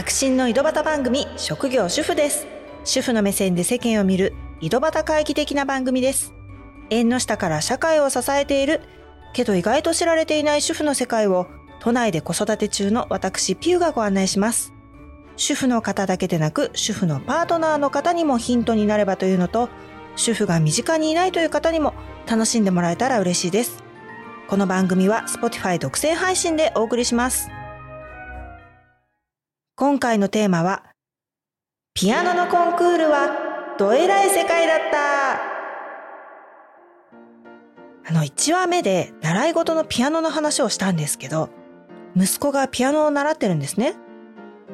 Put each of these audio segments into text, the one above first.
革新の井戸端番組職業主婦です。主婦の目線で世間を見る井戸端会議的な番組です。縁の下から社会を支えているけど意外と知られていない主婦の世界を都内で子育て中の私ピューがご案内します。主婦の方だけでなく主婦のパートナーの方にもヒントになればというのと主婦が身近にいないという方にも楽しんでもらえたら嬉しいです。この番組は Spotify 独占配信でお送りします。今回のテーマは、ピアノのコンクールはどえらい世界だったあの、1話目で習い事のピアノの話をしたんですけど、息子がピアノを習ってるんですね。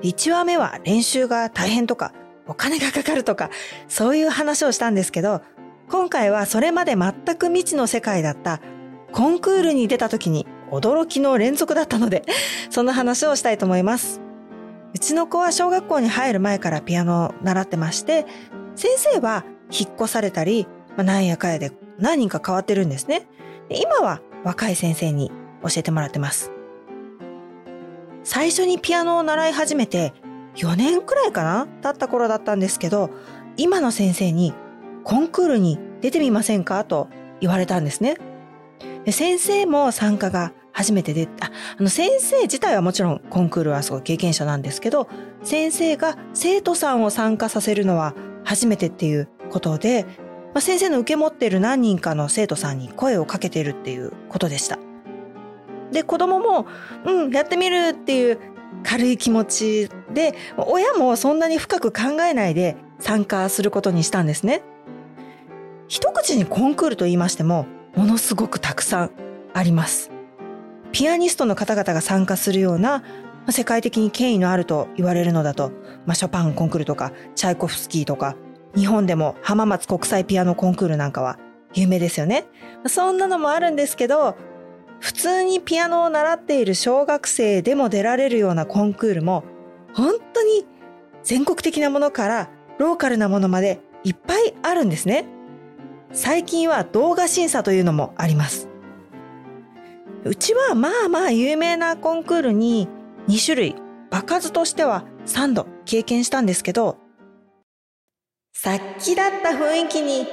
1話目は練習が大変とか、お金がかかるとか、そういう話をしたんですけど、今回はそれまで全く未知の世界だったコンクールに出た時に驚きの連続だったので、その話をしたいと思います。うちの子は小学校に入る前からピアノを習ってまして、先生は引っ越されたり、まあ、なんやかやで何人か変わってるんですね。今は若い先生に教えてもらってます。最初にピアノを習い始めて4年くらいかな経った頃だったんですけど、今の先生にコンクールに出てみませんかと言われたんですね。で先生も参加が初めてで、あ、あの先生自体はもちろんコンクールはすごい経験者なんですけど、先生が生徒さんを参加させるのは初めてっていうことで、まあ、先生の受け持ってる何人かの生徒さんに声をかけてるっていうことでした。で、子供も、うん、やってみるっていう軽い気持ちで、親もそんなに深く考えないで参加することにしたんですね。一口にコンクールと言いましても、ものすごくたくさんあります。ピアニストの方々が参加するような世界的に権威のあると言われるのだと、まあ、ショパンコンクールとか、チャイコフスキーとか、日本でも浜松国際ピアノコンクールなんかは有名ですよね。そんなのもあるんですけど、普通にピアノを習っている小学生でも出られるようなコンクールも、本当に全国的なものからローカルなものまでいっぱいあるんですね。最近は動画審査というのもあります。うちはまあまあ有名なコンクールに2種類、場数としては3度経験したんですけど、さっきだった雰囲気に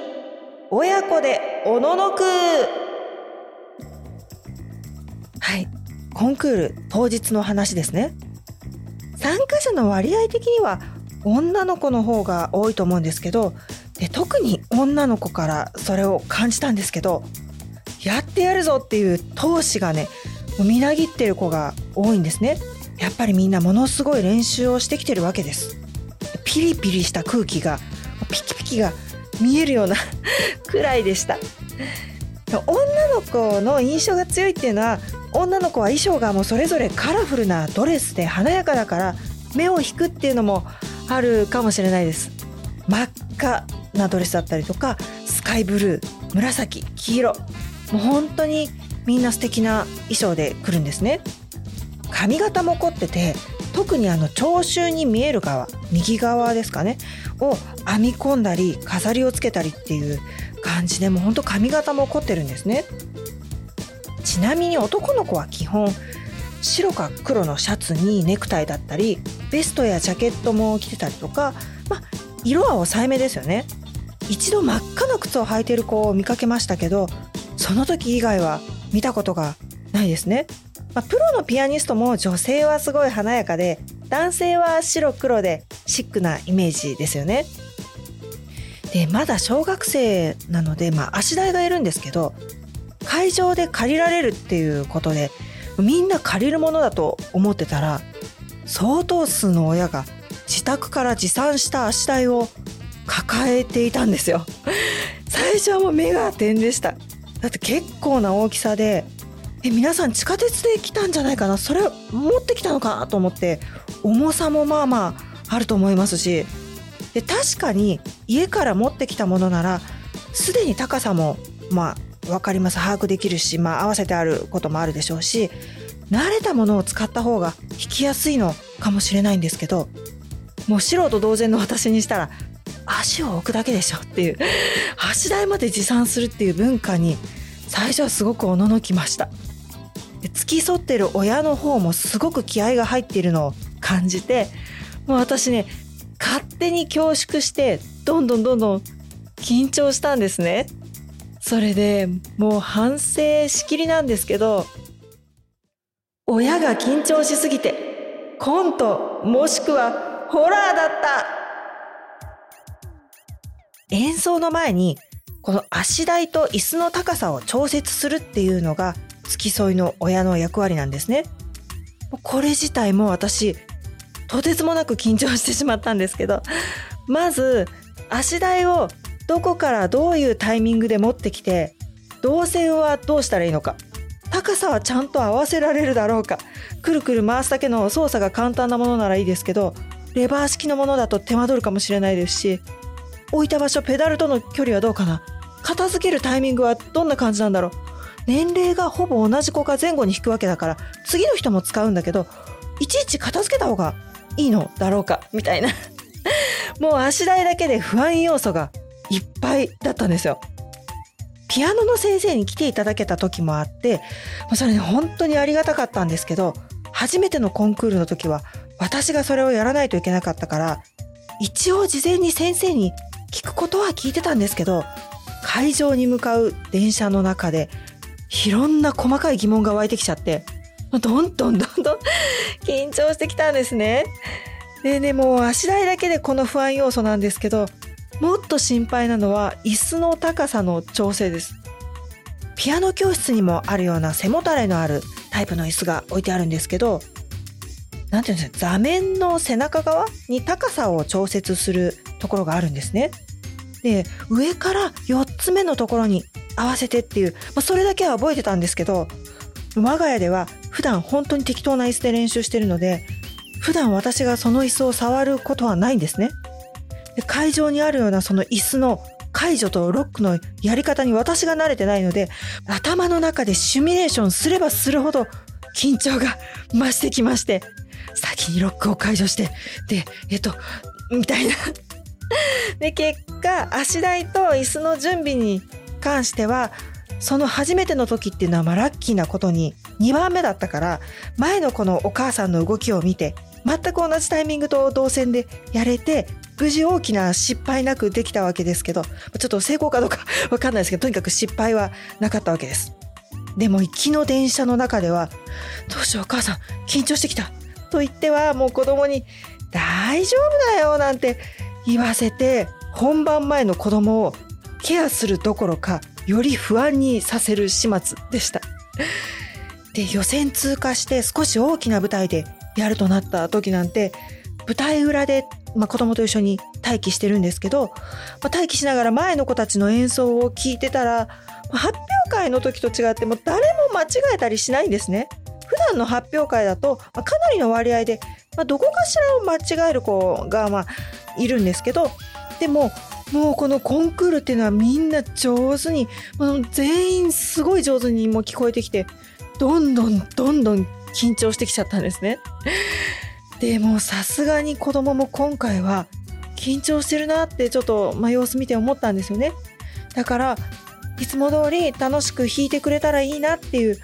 親子でおののくはい、コンクール当日の話ですね。参加者の割合的には女の子の方が多いと思うんですけどで特に女の子からそれを感じたんですけどやってやるぞっていう闘志がねみなぎってる子が多いんですね。やっぱりみんなものすごい練習をしてきてるわけです。ピリピリした空気がピキピキが見えるような くらいでした。女の子の印象が強いっていうのは女の子は衣装がもうそれぞれカラフルなドレスで華やかだから目を引くっていうのもあるかもしれないです。真っ赤なドレスだったりとかスカイブルー紫黄色。もう本当にみんな素敵な衣装で来るんですね。髪型も凝ってて特にあの聴衆に見える側右側ですかねを編み込んだり飾りをつけたりっていう感じでもうほんと髪型も凝ってるんですね。ちなみに男の子は基本白か黒のシャツにネクタイだったりベストやジャケットも着てたりとか、まあ、色は抑えめですよね。一度真っ赤な靴を履いてる子を見かけましたけどその時以外は見たことがないですね。まあ、プロのピアニストも女性はすごい華やかで男性は白黒でシックなイメージですよね。でまだ小学生なので、まあ、足台がいるんですけど会場で借りられるっていうことでみんな借りるものだと思ってたら相当数の親が自宅から持参した足台を抱えていたんですよ最初はもう目が点でしただって結構な大きさでえ皆さん地下鉄で来たんじゃないかな？それ持ってきたのかと思って重さもまあまああると思いますしで確かに家から持ってきたものならすでに高さもまあ分かります。把握できるし、まあ、合わせてあることもあるでしょうし慣れたものを使った方が弾きやすいのかもしれないんですけどもう素人同然の私にしたら足を置くだけでしょっていう。足台まで持参するっていう文化に最初はすごくおののきました。付き添ってる親の方もすごく気合が入っているのを感じてもう私ね勝手に恐縮してどんどんどんどん緊張したんですね。それでもう反省しきりなんですけど親が緊張しすぎてコントもしくはホラーだった。演奏の前にこの足台と椅子の高さを調節するっていうのが付き添いの親の役割なんですね。これ自体も私とてつもなく緊張してしまったんですけどまず足台をどこからどういうタイミングで持ってきて動線はどうしたらいいのか高さはちゃんと合わせられるだろうかくるくる回すだけの操作が簡単なものならいいですけどレバー式のものだと手間取るかもしれないですし置いた場所ペダルとの距離はどうかな？片付けるタイミングはどんな感じなんだろう？年齢がほぼ同じ子が前後に引くわけだから次の人も使うんだけどいちいち片付けた方がいいのだろうか？みたいな。もう足台だけで不安要素がいっぱいだったんですよ。ピアノの先生に来ていただけた時もあってそれね本当にありがたかったんですけど初めてのコンクールの時は私がそれをやらないといけなかったから一応事前に先生に聞くことは聞いてたんですけど会場に向かう電車の中でいろんな細かい疑問が湧いてきちゃってどんどんどんどん 緊張してきたんですね。でねもう足台だけでこの不安要素なんですけどもっと心配なのは椅子の高さの調整です。ピアノ教室にもあるような背もたれのあるタイプの椅子が置いてあるんですけど何て言うんですか座面の背中側に高さを調節するところがあるんですね。で上から4つ目のところに合わせてっていう、まあ、それだけは覚えてたんですけど我が家では普段本当に適当な椅子で練習してるので普段私がその椅子を触ることはないんですね。で会場にあるようなその椅子の解除とロックのやり方に私が慣れてないので頭の中でシミュレーションすればするほど緊張が増してきまして先にロックを解除してでえっとみたいな。で結果足台と椅子の準備に関してはその初めての時っていうのはまあラッキーなことに2番目だったから前のこのお母さんの動きを見て全く同じタイミングと同線でやれて無事大きな失敗なくできたわけですけどちょっと成功かどうか わかんないですけどとにかく失敗はなかったわけです。でも行きの電車の中ではどうしようお母さん緊張してきた。と言ってはもう子供に大丈夫だよなんて言わせて本番前の子供をケアするどころかより不安にさせる始末でした で予選通過して少し大きな舞台でやるとなった時なんて舞台裏で、まあ、子供と一緒に待機してるんですけど、まあ、待機しながら前の子たちの演奏を聞いてたら、発表会の時と違っても誰も間違えたりしないんですね。普段の発表会だと、まあ、かなりの割合で、まあ、どこかしらを間違える子が、まあ、いるんですけどでももうこのコンクールっていうのはみんな上手にもう全員すごい上手にも聞こえてきてどんどんどんどん緊張してきちゃったんですね。でもさすがに子供も今回は緊張してるなってちょっと、まあ、様子見て思ったんですよね。だからいつも通り楽しく弾いてくれたらいいなっていう、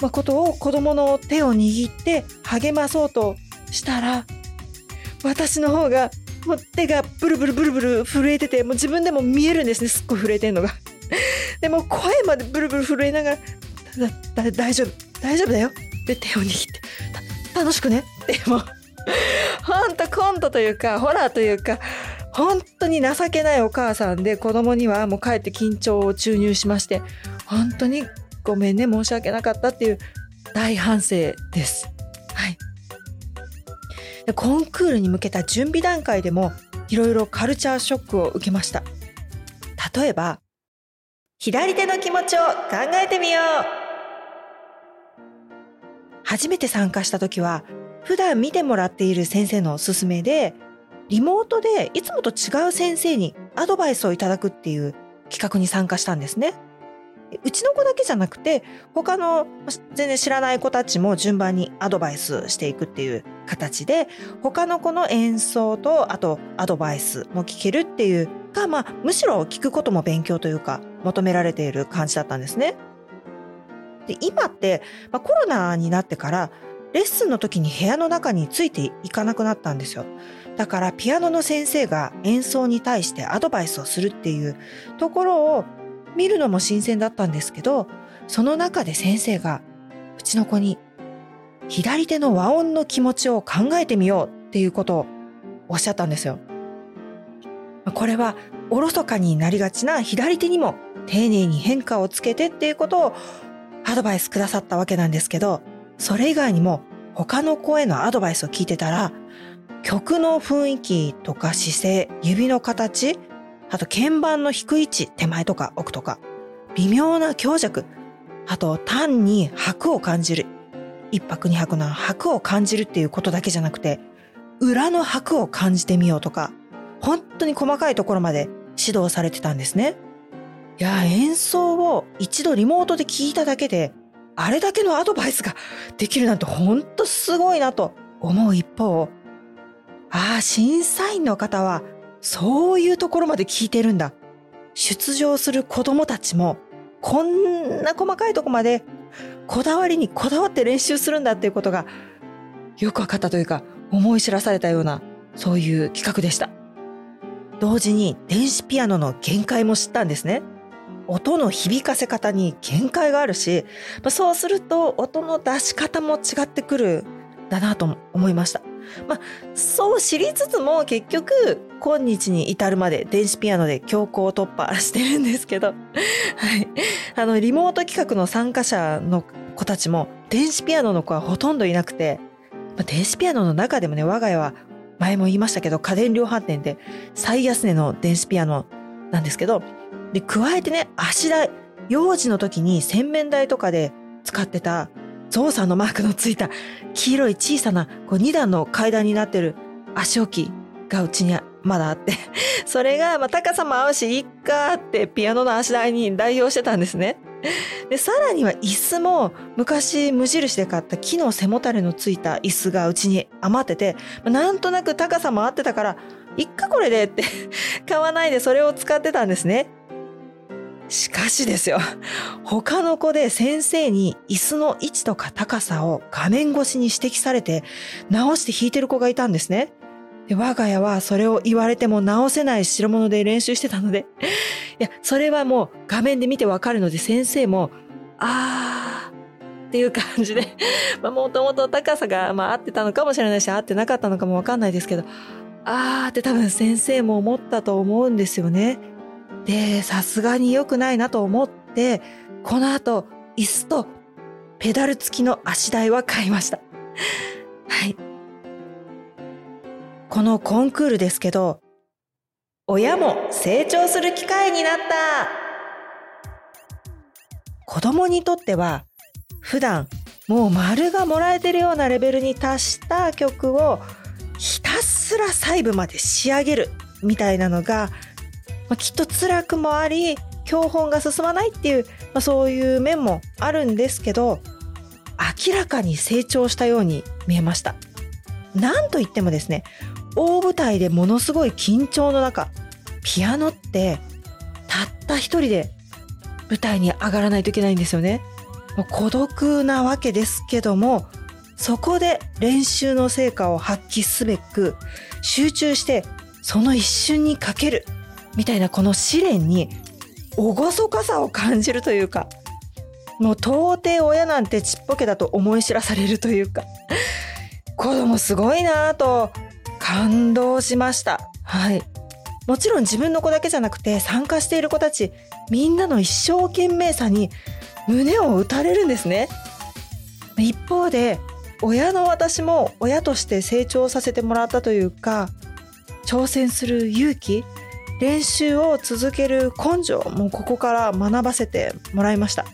まあ、ことを子供の手を握って励まそうとしたら私の方がもう手がブルブルブルブル震えててもう自分でも見えるんですね。すっごい震えてんのが。でも声までブルブル震えながら「大丈夫大丈夫だよ」で手を握って「楽しくね」でも ほんとコントというかホラーというか本当に情けないお母さんで子供にはもうかえって緊張を注入しまして本当にごめんね申し訳なかったっていう大反省です。はい。でコンクールに向けた準備段階でもいろいろカルチャーショックを受けました。例えば、左手の気持ちを考えてみよう初めて参加した時は普段見てもらっている先生のおすすめでリモートでいつもと違う先生にアドバイスをいただくっていう企画に参加したんですね。うちの子だけじゃなくて他の全然知らない子たちも順番にアドバイスしていくっていう形で他の子の演奏とあとアドバイスも聞けるっていうかまあむしろ聞くことも勉強というか求められている感じだったんですね。で今って、まあ、コロナになってからレッスンの時に部屋の中についていかなくなったんですよ。だからピアノの先生が演奏に対してアドバイスをするっていうところを見るのも新鮮だったんですけど、その中で先生がうちの子に左手の和音の気持ちを考えてみようっていうことをおっしゃったんですよ。これはおろそかになりがちな左手にも丁寧に変化をつけてっていうことをアドバイスくださったわけなんですけど、それ以外にも他の子へのアドバイスを聞いてたら、曲の雰囲気とか姿勢、指の形、あと鍵盤の低い位置、手前とか奥とか、微妙な強弱、あと単に拍を感じる。一拍二拍の拍を感じるっていうことだけじゃなくて、裏の拍を感じてみようとか、本当に細かいところまで指導されてたんですね。いや、演奏を一度リモートで聞いただけで、あれだけのアドバイスができるなんて本当すごいなと思う一方、ああ、審査員の方はそういうところまで聞いてるんだ。出場する子供たちもこんな細かいとこまでこだわりにこだわって練習するんだっていうことがよくわかったというか思い知らされたようなそういう企画でした。同時に電子ピアノの限界も知ったんですね。音の響かせ方に限界があるし、そうすると音の出し方も違ってくるだなと思いました。まあ、そう知りつつも結局今日に至るまで電子ピアノで強行突破してるんですけど、はい。あの、リモート企画の参加者の子たちも電子ピアノの子はほとんどいなくて、まあ、電子ピアノの中でもね、我が家は前も言いましたけど家電量販店で最安値の電子ピアノなんですけど、で、加えてね、足台、幼児の時に洗面台とかで使ってたゾウさんのマークのついた黄色い小さなこう2段の階段になってる足置きがうちにまだあって、それがまあ高さも合うし、いっかってピアノの足台に代用してたんですね。で、さらには椅子も昔無印で買った木の背もたれのついた椅子がうちに余ってて、なんとなく高さも合ってたから、いっかこれでって 買わないでそれを使ってたんですね。しかしですよ、他の子で先生に椅子の位置とか高さを画面越しに指摘されて直して弾いてる子がいたんですね。で我が家はそれを言われても直せない代物で練習してたので、いや、それはもう画面で見てわかるので先生も、あーっていう感じで、まあもともと高さが、まあ合ってたのかもしれないし合ってなかったのかもわかんないですけど、あーって多分先生も思ったと思うんですよね。で、さすがに良くないなと思って、この後、椅子とペダル付きの足台は買いました。はい。このコンクールですけど、親も成長する機会になった子供にとっては、普段もう丸がもらえてるようなレベルに達した曲をひたすら細部まで仕上げるみたいなのがまあ、きっと辛くもあり教本が進まないっていう、まあ、そういう面もあるんですけど明らかに成長したように見えました。なんといってもですね大舞台でものすごい緊張の中ピアノってたった一人で舞台に上がらないといけないんですよね。もう孤独なわけですけどもそこで練習の成果を発揮すべく集中してその一瞬にかける。みたいなこの試練に厳かさを感じるというかもう到底親なんてちっぽけだと思い知らされるというか子供すごいなと感動しました。はい。もちろん自分の子だけじゃなくて参加している子たちみんなの一生懸命さに胸を打たれるんですね。一方で親の私も親として成長させてもらったというか挑戦する勇気練習を続ける根性もここから学ばせてもらいました。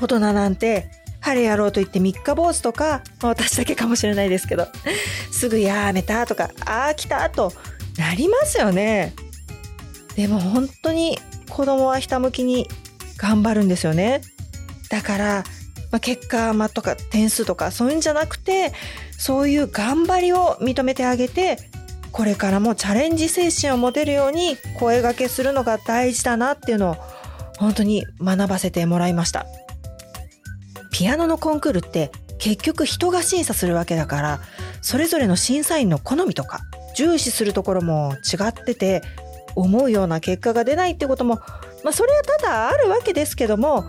大人なんて、晴れやろうと言って三日坊主とか、私だけかもしれないですけど、すぐやめたとか、ああ、来たとなりますよね。でも本当に子供はひたむきに頑張るんですよね。だから、まあ、結果、ま、とか点数とかそういうんじゃなくて、そういう頑張りを認めてあげて、これからもチャレンジ精神を持てるように声掛けするのが大事だなっていうのを本当に学ばせてもらいました。ピアノのコンクールって結局人が審査するわけだからそれぞれの審査員の好みとか重視するところも違ってて思うような結果が出ないってこともまあそれはただあるわけですけども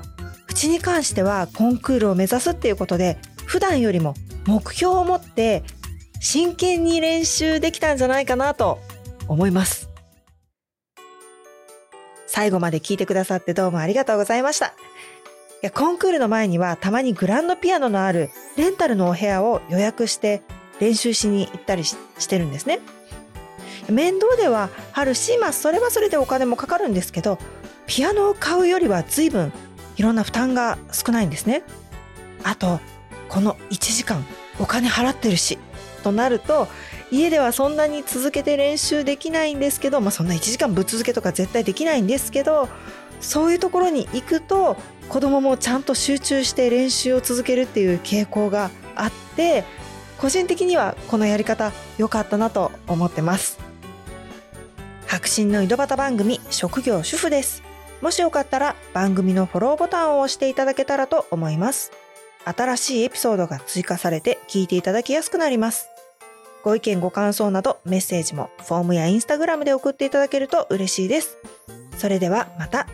うちに関してはコンクールを目指すっていうことで普段よりも目標を持って真剣に練習できたんじゃないかなと思います。最後まで聞いてくださってどうもありがとうございました。いやコンクールの前にはたまにグランドピアノのあるレンタルのお部屋を予約して練習しに行ったりしてるんですね。面倒ではあるし、まあ、それはそれでお金もかかるんですけどピアノを買うよりは随分いろんな負担が少ないんですね。あとこの1時間お金払ってるしとなると家ではそんなに続けて練習できないんですけど、まあ、そんな1時間ぶっ続けとか絶対できないんですけどそういうところに行くと子供もちゃんと集中して練習を続けるっていう傾向があって個人的にはこのやり方良かったなと思ってます。白真の井戸端番組職業主婦です。もしよかったら番組のフォローボタンを押していただけたらと思います。新しいエピソードが追加されて聞いていただきやすくなります。ご意見ご感想などメッセージもフォームやインスタグラムで送っていただけると嬉しいです。それではまた